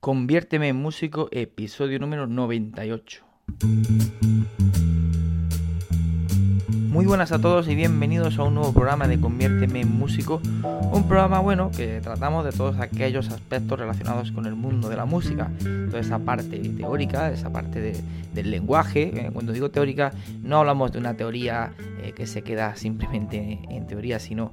Conviérteme en músico, episodio número 98. Muy buenas a todos y bienvenidos a un nuevo programa de Conviérteme en Músico, un programa bueno que tratamos de todos aquellos aspectos relacionados con el mundo de la música, toda esa parte teórica, esa parte del lenguaje. Cuando digo teórica no hablamos de una teoría eh, que se queda simplemente en teoría, sino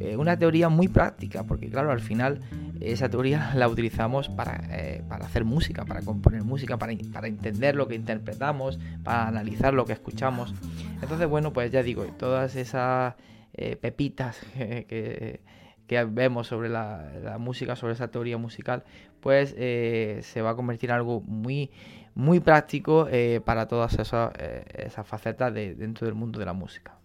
eh, una teoría muy práctica, porque claro, al final esa teoría la utilizamos eh, para, hacer música, para componer música, para, para, entender lo que interpretamos, para analizar lo que escuchamos. Entonces, bueno, pues ya digo, todas esas eh, pepitas que, vemos sobre la, música, sobre esa teoría musical, pues se va a convertir en algo muy, muy práctico para todas esas, esas facetas de, dentro del mundo de la música.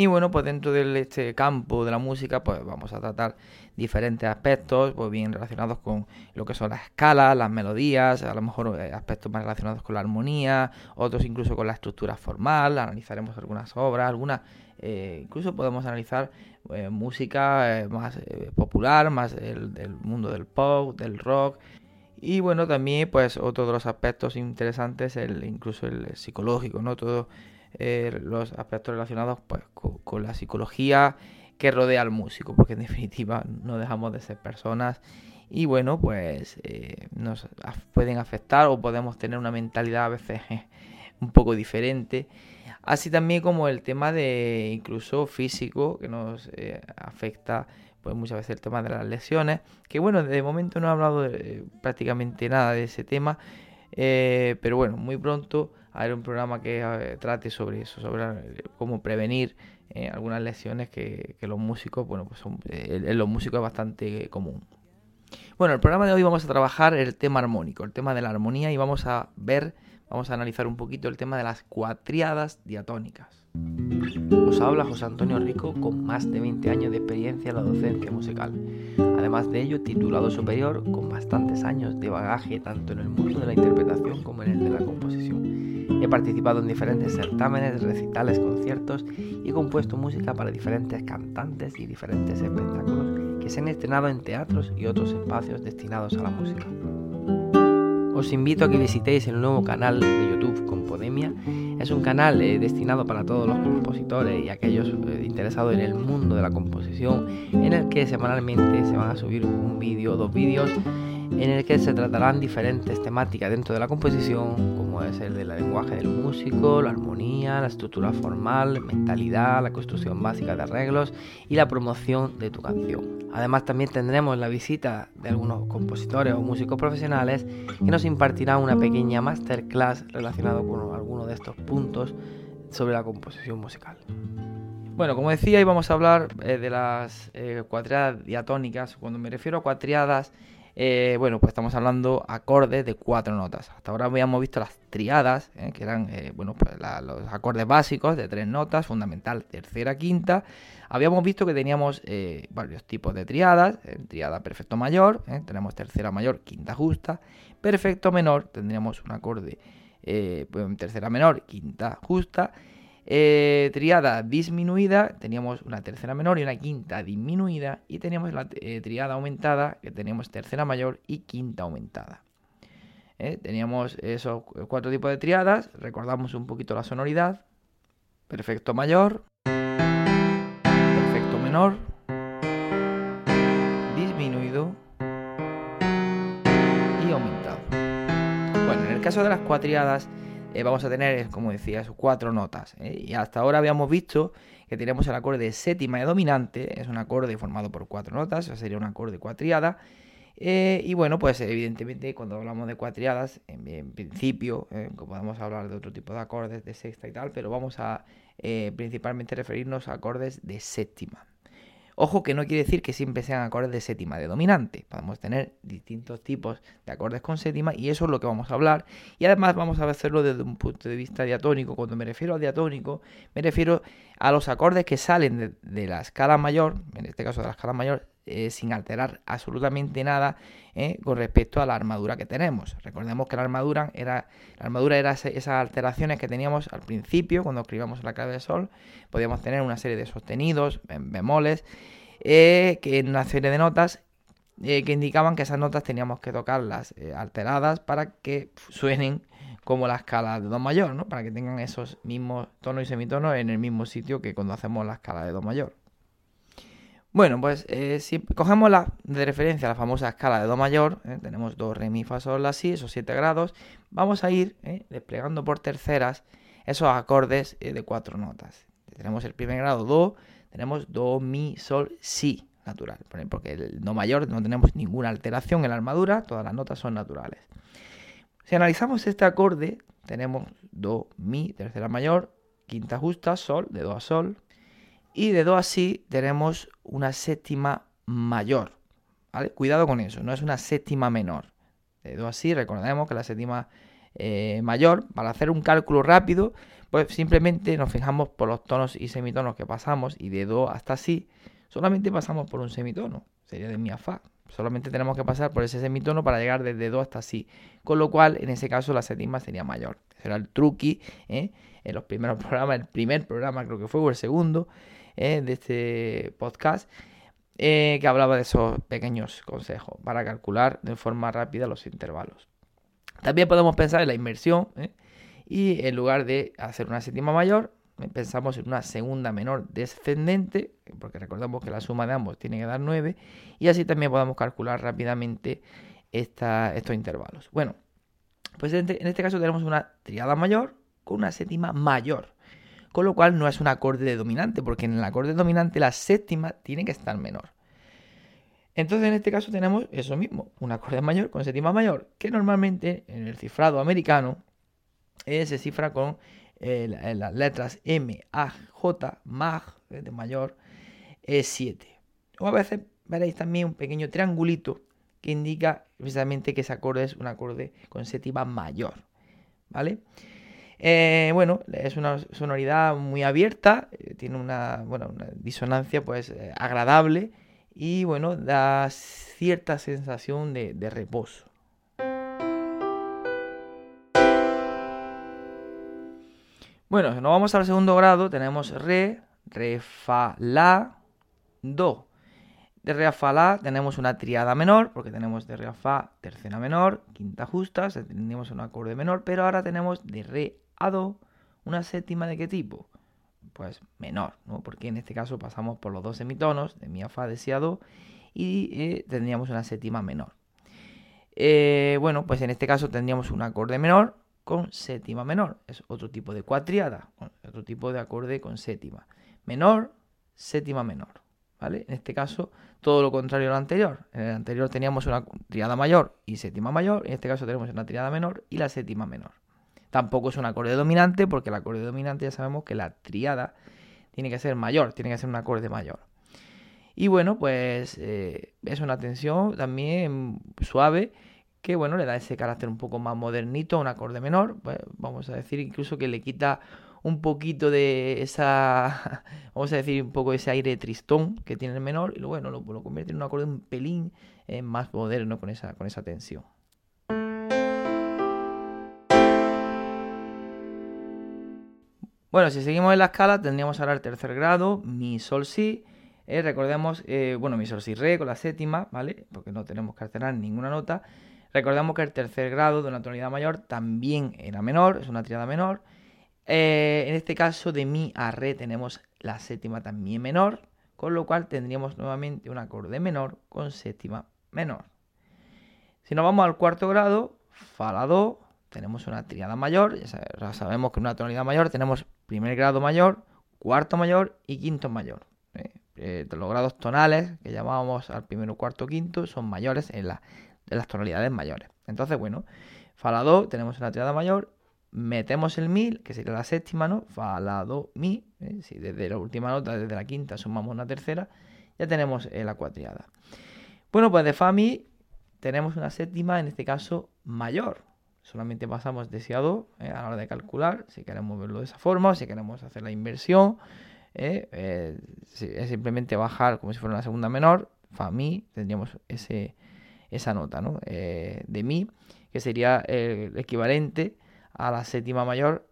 Y bueno, pues dentro de este campo de la música, pues vamos a tratar diferentes aspectos, pues bien relacionados con lo que son las escalas, las melodías, a lo mejor eh, aspectos más relacionados con la armonía, otros incluso con la estructura formal, analizaremos algunas obras, algunas, eh, incluso podemos analizar eh, música más popular, más del mundo del pop, del rock, y bueno, también pues otro de los aspectos interesantes, el, incluso el psicológico, ¿no? Todo eh, los aspectos relacionados pues, con, la psicología que rodea al músico, porque en definitiva no dejamos de ser personas y bueno, pues eh, nos pueden afectar o podemos tener una mentalidad a veces un poco diferente. Así también como el tema de incluso físico que nos eh, afecta pues muchas veces el tema de las lesiones, que bueno, de momento no he hablado prácticamente nada de ese tema, pero bueno, muy pronto haber un programa que eh, trate sobre eso, sobre eh, cómo prevenir eh, algunas lesiones que, los músicos, bueno, pues en los músicos es bastante común. Bueno, el programa de hoy vamos a trabajar el tema armónico, el tema de la armonía y vamos a ver, vamos a analizar un poquito el tema de las cuatriadas diatónicas. Os habla José Antonio Rico con más de 20 años de experiencia en la docencia musical. Además de ello, titulado superior con bastantes años de bagaje tanto en el mundo de la interpretación como en el de la composición. He participado en diferentes certámenes, recitales, conciertos y he compuesto música para diferentes cantantes y diferentes espectáculos que se han estrenado en teatros y otros espacios destinados a la música. Os invito a que visitéis el nuevo canal de YouTube Compodemia. Es un canal eh, destinado para todos los compositores y aquellos eh, interesados en el mundo de la composición, en el que semanalmente se van a subir un vídeo dos vídeos en el que se tratarán diferentes temáticas dentro de la composición, como es el del lenguaje del músico, la armonía, la estructura formal, mentalidad, la construcción básica de arreglos y la promoción de tu canción. Además también tendremos la visita de algunos compositores o músicos profesionales que nos impartirán una pequeña masterclass relacionado con algunos de estos puntos sobre la composición musical. Bueno, como decía, íbamos a hablar eh, de las eh, cuatriadas diatónicas. Cuando me refiero a cuatriadas, eh, bueno, pues estamos hablando acordes de cuatro notas. Hasta ahora habíamos visto las triadas, eh, que eran eh, bueno, pues los acordes básicos de tres notas, fundamental, tercera, quinta. Habíamos visto que teníamos varios tipos de triadas. triada perfecto mayor, tenemos tercera mayor, quinta justa. Perfecto menor, tendríamos un acorde pues, tercera menor, quinta justa. Eh, triada disminuida, teníamos una tercera menor y una quinta disminuida. Y teníamos la eh, triada aumentada, que teníamos tercera mayor y quinta aumentada. Eh, teníamos esos cuatro tipos de triadas. Recordamos un poquito la sonoridad. Perfecto mayor. Perfecto menor. Disminuido. Y aumentado. Bueno, en el caso de las cuatriadas eh, vamos a tener, como decía, cuatro notas. ¿eh? Y hasta ahora habíamos visto que tenemos el acorde de séptima y dominante, es un acorde formado por cuatro notas, o sería un acorde cuatriada. Eh, y bueno, pues evidentemente cuando hablamos de cuatriadas, en, principio, podemos hablar de otro tipo de acordes, de sexta y tal, pero vamos a principalmente referirnos a acordes de séptima. Ojo que no quiere decir que siempre sean acordes de séptima de dominante. Podemos tener distintos tipos de acordes con séptima y eso es lo que vamos a hablar. Y además vamos a hacerlo desde un punto de vista diatónico. Cuando me refiero a diatónico, me refiero a los acordes que salen de la escala mayor, en este caso de la escala mayor, eh, sin alterar absolutamente nada eh, con respecto a la armadura que tenemos. Recordemos que la armadura era, la armadura era esas alteraciones que teníamos al principio cuando escribíamos la clave de sol. Podíamos tener una serie de sostenidos, bemoles, eh, que en una serie de notas que indicaban que esas notas teníamos que tocarlas alteradas para que suenen como la escala de Do mayor, ¿no? Para que tengan esos mismos tonos y semitonos en el mismo sitio que cuando hacemos la escala de Do mayor. Bueno, pues eh, si cogemos la, de referencia la famosa escala de Do mayor, eh, tenemos Do, Re, Mi, Fa, Sol, La, Si, esos 7 grados, vamos a ir eh, desplegando por terceras esos acordes de cuatro notas. Tenemos el primer grado Do, tenemos Do, Mi, Sol, Si, natural, porque el Do mayor no tenemos ninguna alteración en la armadura, todas las notas son naturales. Si analizamos este acorde, tenemos Do, Mi, tercera mayor, quinta justa, Sol, de Do a Sol, y de Do a Si tenemos una séptima mayor. ¿vale? Cuidado con eso, no es una séptima menor. De Do a Si, recordemos que la séptima eh, mayor, para hacer un cálculo rápido, pues simplemente nos fijamos por los tonos y semitonos que pasamos y de Do hasta Si, solamente pasamos por un semitono, sería de Mi a Fa. Solamente tenemos que pasar por ese semitono para llegar desde Do hasta Si. Con lo cual, en ese caso, la séptima sería mayor. Será el truqui ¿eh? en los primeros programas, el primer programa creo que fue, o el segundo, eh, de este podcast, eh, que hablaba de esos pequeños consejos para calcular de forma rápida los intervalos. También podemos pensar en la inversión ¿eh? y en lugar de hacer una séptima mayor, pensamos en una segunda menor descendente, porque recordamos que la suma de ambos tiene que dar 9, y así también podemos calcular rápidamente estos intervalos. Bueno, pues en este, en este caso tenemos una triada mayor con una séptima mayor con lo cual no es un acorde de dominante, porque en el acorde dominante la séptima tiene que estar menor. Entonces en este caso tenemos eso mismo, un acorde mayor con séptima mayor, que normalmente en el cifrado americano se cifra con eh, eh, las letras M, A, J, MAG, de mayor, e 7. O a veces veréis también un pequeño triangulito que indica precisamente que ese acorde es un acorde con séptima mayor. ¿Vale? Eh, bueno, es una sonoridad muy abierta, eh, tiene una, disonancia pues eh, agradable y bueno, da cierta sensación de, reposo. Bueno, si nos vamos al segundo grado, tenemos Re, Re, Fa, La, Do. De Re a Fa, La tenemos una triada menor, porque tenemos de Re a Fa, tercera menor, quinta justa, tenemos un acorde menor, pero ahora tenemos de Re a Do, una séptima de qué tipo? Pues menor, ¿no? Porque en este caso pasamos por los dos semitonos de Mi a Fa de Si a Do y eh, tendríamos una séptima menor. Eh, bueno, pues en este caso tendríamos un acorde menor con séptima menor. Es otro tipo de cuatriada, otro tipo de acorde con séptima. Menor, séptima menor. ¿Vale? En este caso, todo lo contrario a lo anterior. En el anterior teníamos una triada mayor y séptima mayor. En este caso tenemos una triada menor y la séptima menor. Tampoco es un acorde dominante, porque el acorde dominante ya sabemos que la triada tiene que ser mayor, tiene que ser un acorde mayor. Y bueno, pues eh, es una tensión también suave que bueno, le da ese carácter un poco más modernito a un acorde menor. Pues, vamos a decir incluso que le quita un poquito de esa, vamos a decir, un poco ese aire tristón que tiene el menor y bueno, lo, lo convierte en un acorde un pelín eh, más moderno con esa, con esa tensión. Bueno, si seguimos en la escala, tendríamos ahora el tercer grado, mi, sol, si. Eh, recordemos, eh, bueno, mi, sol, si, re con la séptima, ¿vale? Porque no tenemos que alternar ninguna nota. Recordemos que el tercer grado de una tonalidad mayor también era menor, es una triada menor. Eh, en este caso, de mi a re tenemos la séptima también menor, con lo cual tendríamos nuevamente un acorde menor con séptima menor. Si nos vamos al cuarto grado, fa, la, do, tenemos una triada mayor, ya sabemos que en una tonalidad mayor tenemos primer grado mayor, cuarto mayor y quinto mayor. ¿eh? Eh, los grados tonales que llamábamos al primero, cuarto, quinto son mayores en, las tonalidades mayores. Entonces, bueno, fa, la, do, tenemos una triada mayor, metemos el mi, que sería la séptima, ¿no? Fa, la, do, mi. ¿eh? Si desde la última nota, desde la quinta, sumamos una tercera, ya tenemos la cuatriada. Bueno, pues de fa, mi tenemos una séptima, en este caso, mayor solamente pasamos de si a do eh, a la hora de calcular, si queremos verlo de esa forma, si queremos hacer la inversión, eh, eh, es simplemente bajar como si fuera una segunda menor, fa mi, tendríamos ese, esa nota ¿no? de mi, que sería el equivalente a la séptima mayor,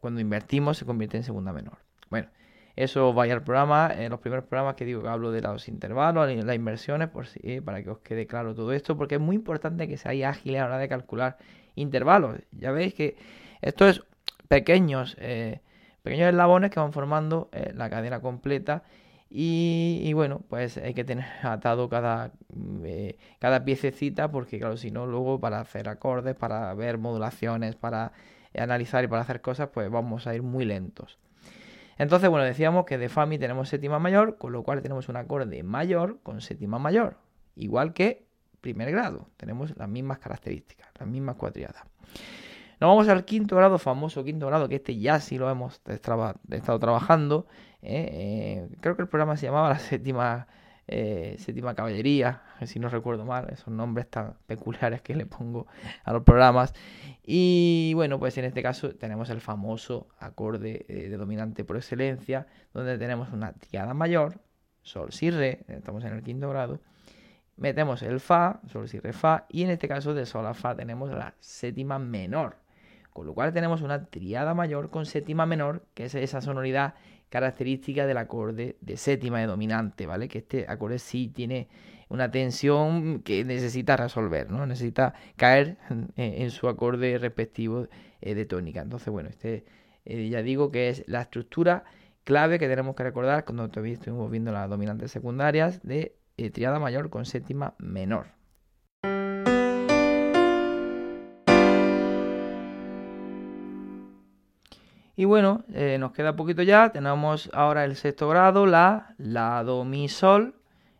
cuando invertimos se convierte en segunda menor. Bueno, eso vaya al programa, en los primeros programas que digo que hablo de los intervalos, las inversiones, por si, para que os quede claro todo esto, porque es muy importante que seáis ágiles a la hora de calcular intervalos. Ya veis que esto es pequeños, eh, pequeños eslabones que van formando eh, la cadena completa y, bueno, pues hay que tener atado cada, eh, cada piececita porque claro, si no, luego para hacer acordes, para ver modulaciones, para analizar y para hacer cosas, pues vamos a ir muy lentos. Entonces, bueno, decíamos que de Fa mi tenemos séptima mayor, con lo cual tenemos un acorde mayor con séptima mayor, igual que primer grado, tenemos las mismas características, las mismas cuatriadas. Nos vamos al quinto grado, famoso quinto grado, que este ya sí lo hemos estado trabajando. ¿eh? Eh, creo que el programa se llamaba la séptima, eh, séptima caballería, si no recuerdo mal, esos nombres tan peculiares que le pongo a los programas. Y bueno, pues en este caso tenemos el famoso acorde de dominante por excelencia, donde tenemos una triada mayor, sol, si, re, estamos en el quinto grado. Metemos el fa, sol, si, re, fa, y en este caso de sol a fa tenemos la séptima menor. Con lo cual tenemos una triada mayor con séptima menor, que es esa sonoridad característica del acorde de séptima de dominante, ¿vale? Que este acorde sí tiene una tensión que necesita resolver, ¿no? Necesita caer en, su acorde respectivo eh, de tónica. Entonces, bueno, este eh, ya digo que es la estructura clave que tenemos que recordar cuando estuvimos viendo las dominantes secundarias de eh, triada mayor con séptima menor. Y bueno, eh, nos queda poquito ya. Tenemos ahora el sexto grado, la, la, do, mi, sol.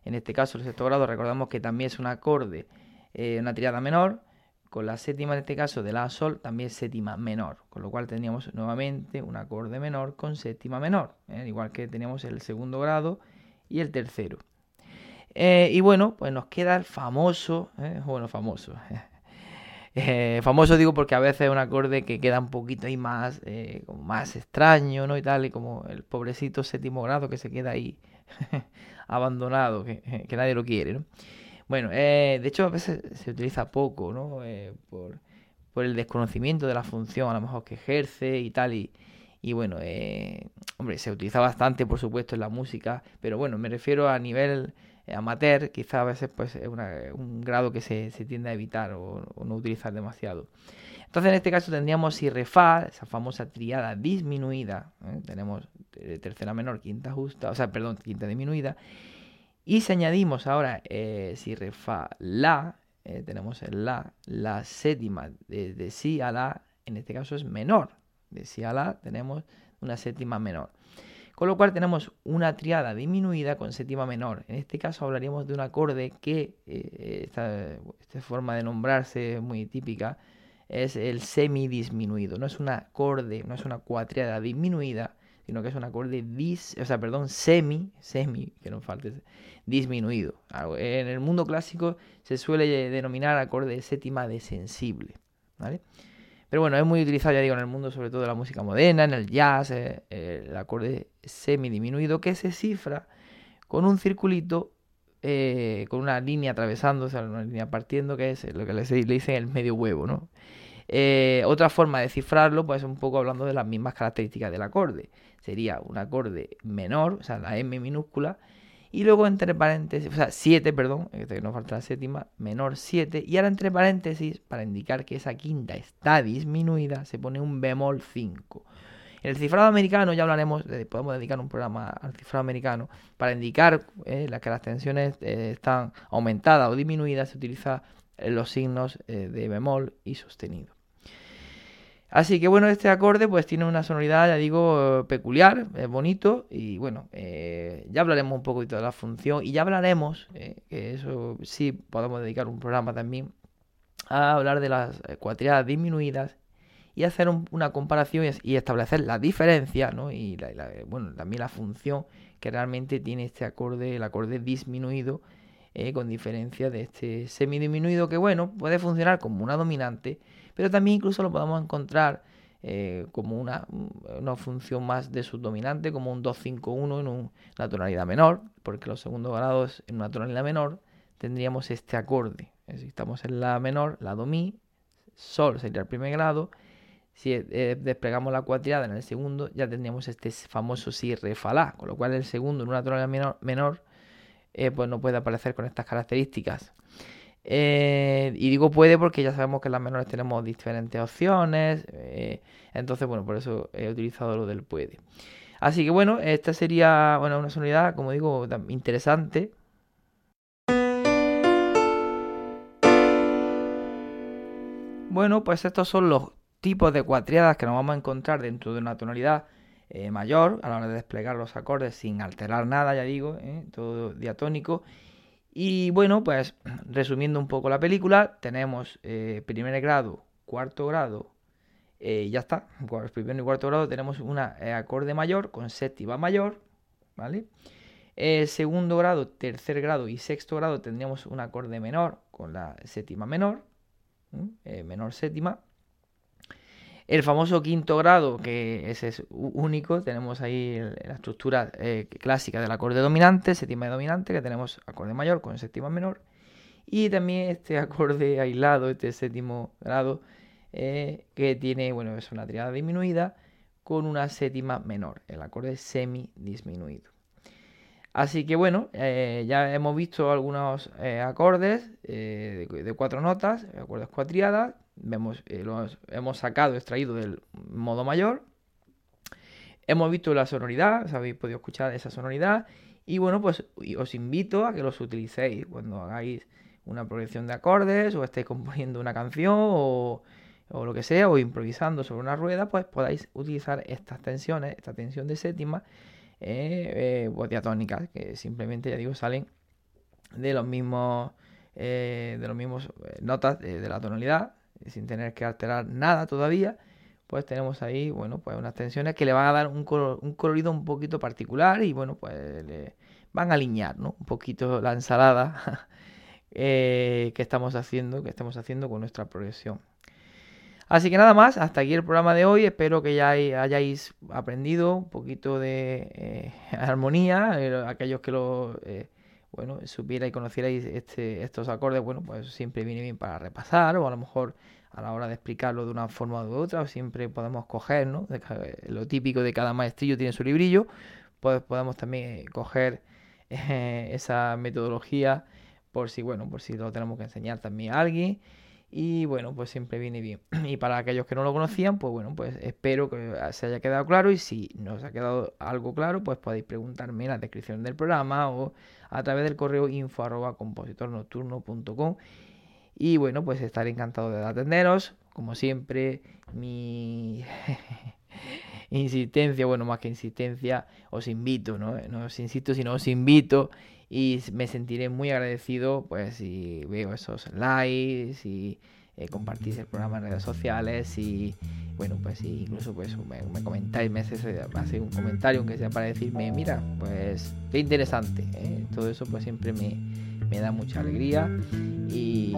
En este caso, el sexto grado, recordamos que también es un acorde, eh, una triada menor. Con la séptima, en este caso, de la, sol, también séptima menor. Con lo cual tendríamos nuevamente un acorde menor con séptima menor. ¿eh? Igual que teníamos el segundo grado y el tercero. y bueno, pues nos queda el famoso, bueno, famoso, eh, famoso digo porque a veces es un acorde que queda un poquito ahí más, eh, más extraño, ¿no? Y tal, y como el pobrecito séptimo grado que se queda ahí abandonado, que, nadie lo quiere, ¿no? Bueno, eh, de hecho a veces se utiliza poco, ¿no? por, por, el desconocimiento de la función a lo mejor que ejerce y tal, y, y bueno, hombre, se utiliza bastante, por supuesto, en la música, pero bueno, me refiero a nivel eh, amateur, quizá a veces pues es un grado que se, tiende a evitar o, no utilizar demasiado. Entonces en este caso tendríamos si re fa, esa famosa triada disminuida, ¿eh? tenemos tercera menor, quinta justa, o sea, perdón, quinta disminuida, y si añadimos ahora eh, si re fa la, tenemos el la, la séptima de, de si a la, en este caso es menor, de si a la tenemos una séptima menor. Con lo cual tenemos una triada disminuida con séptima menor. En este caso hablaríamos de un acorde que, eh, esta, forma de nombrarse muy típica, es el semidisminuido. No es un acorde, no es una cuatriada disminuida, sino que es un acorde dis, o sea, perdón, semi, semi, que no falte, disminuido. En el mundo clásico se suele denominar acorde de séptima de sensible. ¿vale? Pero bueno, es muy utilizado, ya digo, en el mundo, sobre todo de la música moderna, en el jazz, eh, el acorde semidiminuido que se cifra con un circulito, eh, con una línea atravesando, o sea, una línea partiendo, que es lo que le, dicen el medio huevo, ¿no? Eh, otra forma de cifrarlo, pues un poco hablando de las mismas características del acorde. Sería un acorde menor, o sea, la M minúscula, y luego entre paréntesis, o sea, 7, perdón, que nos falta la séptima, menor 7. Y ahora entre paréntesis, para indicar que esa quinta está disminuida, se pone un bemol 5. En el cifrado americano ya hablaremos, podemos dedicar un programa al cifrado americano, para indicar eh, que las tensiones eh, están aumentadas o disminuidas, se utiliza eh, los signos de bemol y sostenido. Así que bueno, este acorde pues tiene una sonoridad, ya digo, peculiar, es bonito y bueno, eh, ya hablaremos un poquito de la función y ya hablaremos, eh, que eso sí podemos dedicar un programa también, a hablar de las cuatriadas disminuidas y hacer una comparación y, establecer la diferencia, ¿no? Y bueno, también la función que realmente tiene este acorde, el acorde disminuido, eh, con diferencia de este semidisminuido que bueno, puede funcionar como una dominante, pero también incluso lo podemos encontrar eh, como una, una, función más de subdominante, como un 2-5-1 en una tonalidad menor, porque los segundos grados en una tonalidad menor tendríamos este acorde. Si estamos en la menor, la do mi, sol sería el primer grado, Si eh, desplegamos la cuatriada en el segundo, ya tendríamos este famoso si, re, fa, con lo cual el segundo en una tonalidad menor, eh, pues no puede aparecer con estas características. Eh, y digo puede porque ya sabemos que en las menores tenemos diferentes opciones. entonces, bueno, por eso he utilizado lo del puede. Así que bueno, esta sería bueno, una sonoridad, como digo, interesante. Bueno, pues estos son los tipos de cuatriadas que nos vamos a encontrar dentro de una tonalidad eh, mayor a la hora de desplegar los acordes sin alterar nada, ya digo, eh, todo diatónico. Y bueno, pues resumiendo un poco la película, tenemos eh, primer grado, cuarto grado, y ya está, primer y cuarto grado tenemos un acorde mayor con séptima mayor, ¿vale? segundo grado, tercer grado y sexto grado tendríamos un acorde menor con la séptima menor, menor séptima. El famoso quinto grado, que ese es único, tenemos ahí la estructura eh, clásica del acorde dominante, séptima dominante, que tenemos acorde mayor con séptima menor. Y también este acorde aislado, este séptimo grado, eh, que tiene, bueno, es una triada disminuida con una séptima menor, el acorde semi disminuido. Así que bueno, eh, ya hemos visto algunos acordes de, cuatro notas, acordes cuatriadas, vemos, eh, hemos sacado, extraído del modo mayor. Hemos visto la sonoridad, habéis podido escuchar esa sonoridad. Y bueno, pues os invito a que los utilicéis cuando hagáis una progresión de acordes o estéis componiendo una canción o, lo que sea, o improvisando sobre una rueda, pues podáis utilizar estas tensiones, esta tensión de séptima eh, eh diatónicas, que simplemente, ya digo, salen de los mismos, eh, de los mismos notas de la tonalidad sin tener que alterar nada todavía, pues tenemos ahí, bueno, pues unas tensiones que le van a dar un, colorido un poquito particular y bueno, pues le van a alinear, ¿no? Un poquito la ensalada eh, que estamos haciendo, que estamos haciendo con nuestra progresión. Así que nada más, hasta aquí el programa de hoy. Espero que ya hayáis aprendido un poquito de eh, armonía, eh, aquellos que lo bueno, supiera y conocierais este, estos acordes, bueno, pues siempre viene bien para repasar o a lo mejor a la hora de explicarlo de una forma u otra, siempre podemos coger, ¿no? lo típico de cada maestrillo tiene su librillo, pues podemos también coger eh, esa metodología por si, bueno, por si lo tenemos que enseñar también a alguien y bueno, pues siempre viene bien. Y para aquellos que no lo conocían, pues bueno, pues espero que se haya quedado claro y si no ha quedado algo claro, pues podéis preguntarme en la descripción del programa o a través del correo info arroba compositornocturno.com y bueno, pues estaré encantado de atenderos. Como siempre, mi insistencia, bueno, más que insistencia, os invito, ¿no? No os insisto, sino os invito y me sentiré muy agradecido pues si veo esos likes y eh, compartís el programa en redes sociales y bueno pues incluso pues me, comentáis me hace un comentario aunque sea para decirme mira pues qué interesante ¿eh? todo eso pues siempre me, da mucha alegría y,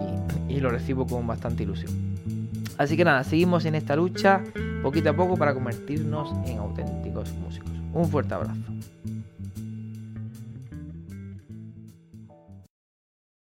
y lo recibo con bastante ilusión así que nada seguimos en esta lucha poquito a poco para convertirnos en auténticos músicos. Un fuerte abrazo